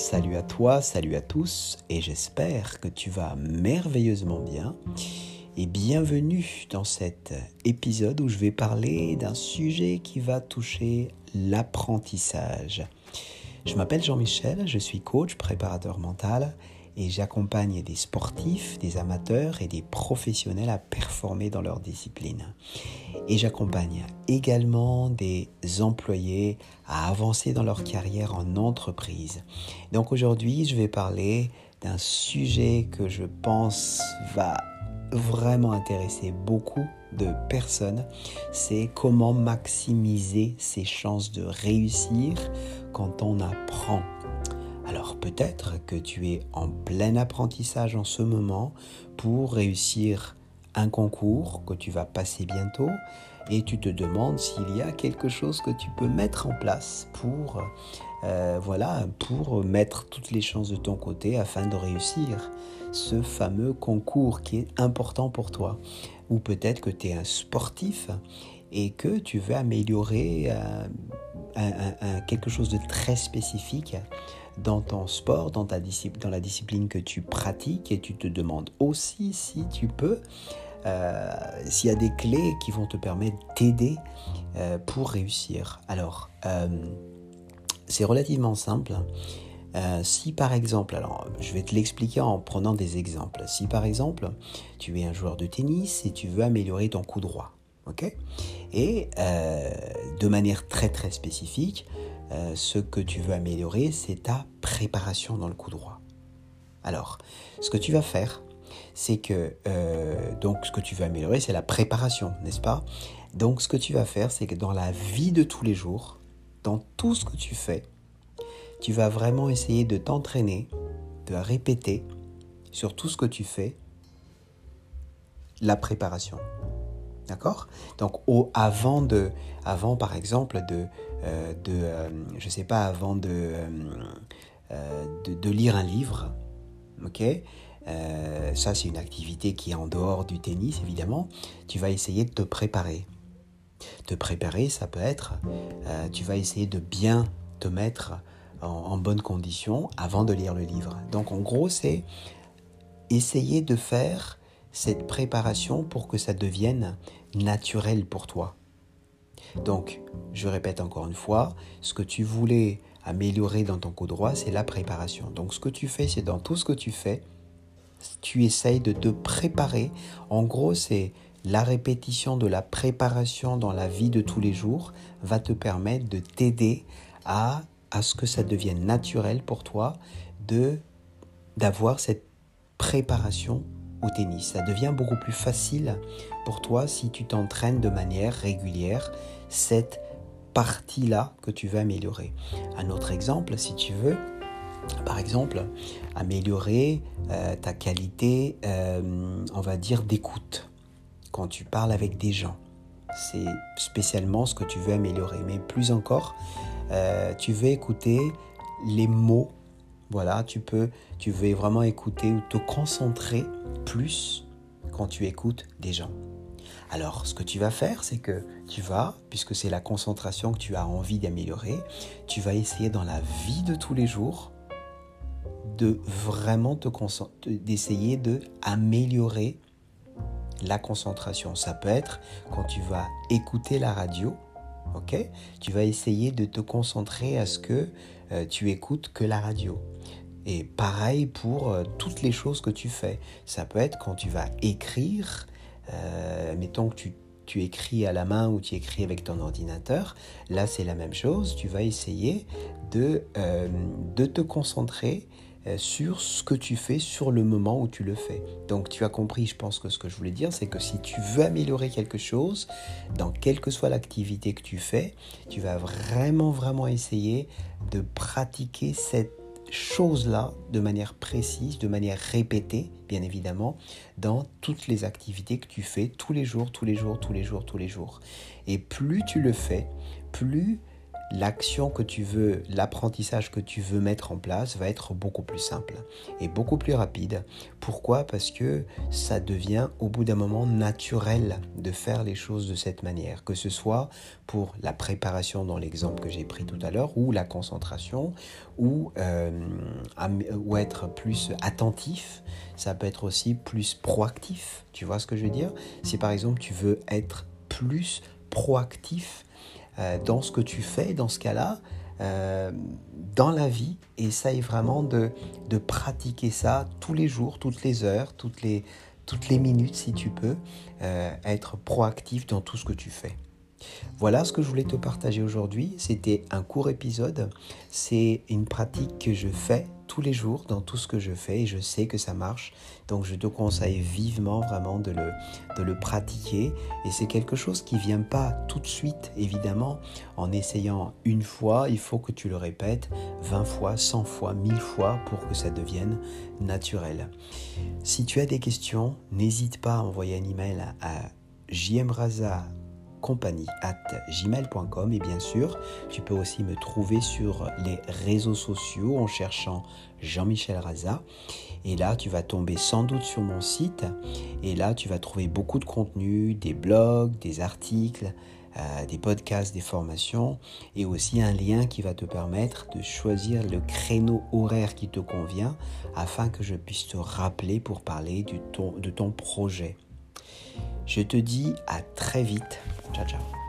Salut à toi, salut à tous, et j'espère que tu vas merveilleusement bien. Et bienvenue dans cet épisode où je vais parler d'un sujet qui va toucher l'apprentissage. Je m'appelle Jean-Michel, je suis coach, préparateur mental, et j'accompagne des sportifs, des amateurs et des professionnels à performer dans leur discipline. Et j'accompagne également des employés à avancer dans leur carrière en entreprise. Donc aujourd'hui, je vais parler d'un sujet que je pense va vraiment intéresser beaucoup de personnes, c'est comment maximiser ses chances de réussir quand on apprend alors peut-être que tu es en plein apprentissage en ce moment pour réussir un concours que tu vas passer bientôt et tu te demandes s'il y a quelque chose que tu peux mettre en place pour euh, voilà pour mettre toutes les chances de ton côté afin de réussir ce fameux concours qui est important pour toi. Ou peut-être que tu es un sportif et que tu veux améliorer euh, quelque chose de très spécifique dans ton sport, dans, ta dans la discipline que tu pratiques et tu te demandes aussi si tu peux, euh, s'il y a des clés qui vont te permettre d'aider euh, pour réussir. Alors, euh, c'est relativement simple. si par exemple, alors je vais te l'expliquer en prenant des exemples. Si par exemple, tu es un joueur de tennis et tu veux améliorer ton coup droit, ok? Et de manière très très spécifique, euh, ce que tu veux améliorer, c'est ta préparation dans le coup droit. Alors, ce que tu vas faire, c'est que euh, donc ce que tu veux améliorer, c'est la préparation, n'est-ce pas? Donc, ce que tu vas faire, c'est que dans la vie de tous les jours, dans tout ce que tu fais, tu vas vraiment essayer de t'entraîner, de répéter sur tout ce que tu fais la préparation. D'accord? Donc, au, avant, de, avant, par exemple, de, euh, de euh, je sais pas, avant de, euh, de, lire un livre, ok? Ça, c'est une activité qui est en dehors du tennis, évidemment. Tu vas essayer de te préparer. Te préparer, ça peut être, tu vas essayer de bien te mettre en, en bonne condition avant de lire le livre. Donc, en gros, c'est essayer de faire cette préparation pour que ça devienne naturel pour toi. Donc, je répète encore une fois, ce que tu voulais améliorer dans ton coup droit, c'est la préparation. Donc, ce que tu fais, c'est dans tout ce que tu fais, tu essayes de te préparer. En gros, c'est la répétition de la préparation dans la vie de tous les jours va te permettre de t'aider à, à ce que ça devienne naturel pour toi de d'avoir cette préparation tennis. Ça devient beaucoup plus facile pour toi si tu t'entraînes de manière régulière cette partie-là que tu veux améliorer. Un autre exemple, si tu veux, par exemple, améliorer euh, ta qualité, euh, on va dire, d'écoute quand tu parles avec des gens. C'est spécialement ce que tu veux améliorer. Mais plus encore, euh, tu veux écouter les mots voilà, tu peux, tu veux vraiment écouter ou te concentrer plus quand tu écoutes des gens. Alors, ce que tu vas faire, c'est que tu vas, puisque c'est la concentration que tu as envie d'améliorer, tu vas essayer dans la vie de tous les jours de vraiment te d'essayer de améliorer la concentration. Ça peut être quand tu vas écouter la radio, ok? Tu vas essayer de te concentrer à ce que tu écoutes que la radio. Et pareil pour euh, toutes les choses que tu fais. Ça peut être quand tu vas écrire, euh, mettons que tu, tu, écris à la main ou tu écris avec ton ordinateur, là c'est la même chose, tu vas essayer de, de te concentrer sur ce que tu fais sur le moment où tu le fais. Donc tu as compris, je pense que ce que je voulais dire, c'est que si tu veux améliorer quelque chose, dans quelle que soit l'activité que tu fais, tu vas vraiment, vraiment essayer de pratiquer cette chose-là de manière précise, de manière répétée, bien évidemment, dans toutes les activités que tu fais tous les jours, tous les jours, tous les jours, tous les jours. Et plus tu le fais, plus l'action que tu veux, l'apprentissage que tu veux mettre en place va être beaucoup plus simple et beaucoup plus rapide. Pourquoi? Parce que ça devient au bout d'un moment naturel de faire les choses de cette manière, que ce soit pour la préparation dans l'exemple que j'ai pris tout à l'heure, ou la concentration, ou, euh, ou être plus attentif. Ça peut être aussi plus proactif. Tu vois ce que je veux dire? Si par exemple tu veux être plus proactif dans ce que tu fais, dans ce cas-là, euh, dans la vie, essaye vraiment de, de, pratiquer ça tous les jours, toutes les heures, toutes les, toutes les minutes si tu peux, euh, être proactif dans tout ce que tu fais. Voilà ce que je voulais te partager aujourd'hui. C'était un court épisode. C'est une pratique que je fais tous les jours dans tout ce que je fais et je sais que ça marche. Donc je te conseille vivement vraiment de le, pratiquer. Et c'est quelque chose qui ne vient pas tout de suite, évidemment. En essayant une fois, il faut que tu le répètes 20 fois, 100 fois, 1000 fois pour que ça devienne naturel. Si tu as des questions, n'hésite pas à envoyer un email à jmraza compagnie at gmail.com et bien sûr tu peux aussi me trouver sur les réseaux sociaux en cherchant Jean-Michel Raza. Et là tu vas tomber sans doute sur mon site. Et là tu vas trouver beaucoup de contenu, des blogs, des articles, euh, des podcasts, des formations. Et aussi un lien qui va te permettre de choisir le créneau horaire qui te convient afin que je puisse te rappeler pour parler de ton projet. Je te dis à très vite. Ciao, ciao.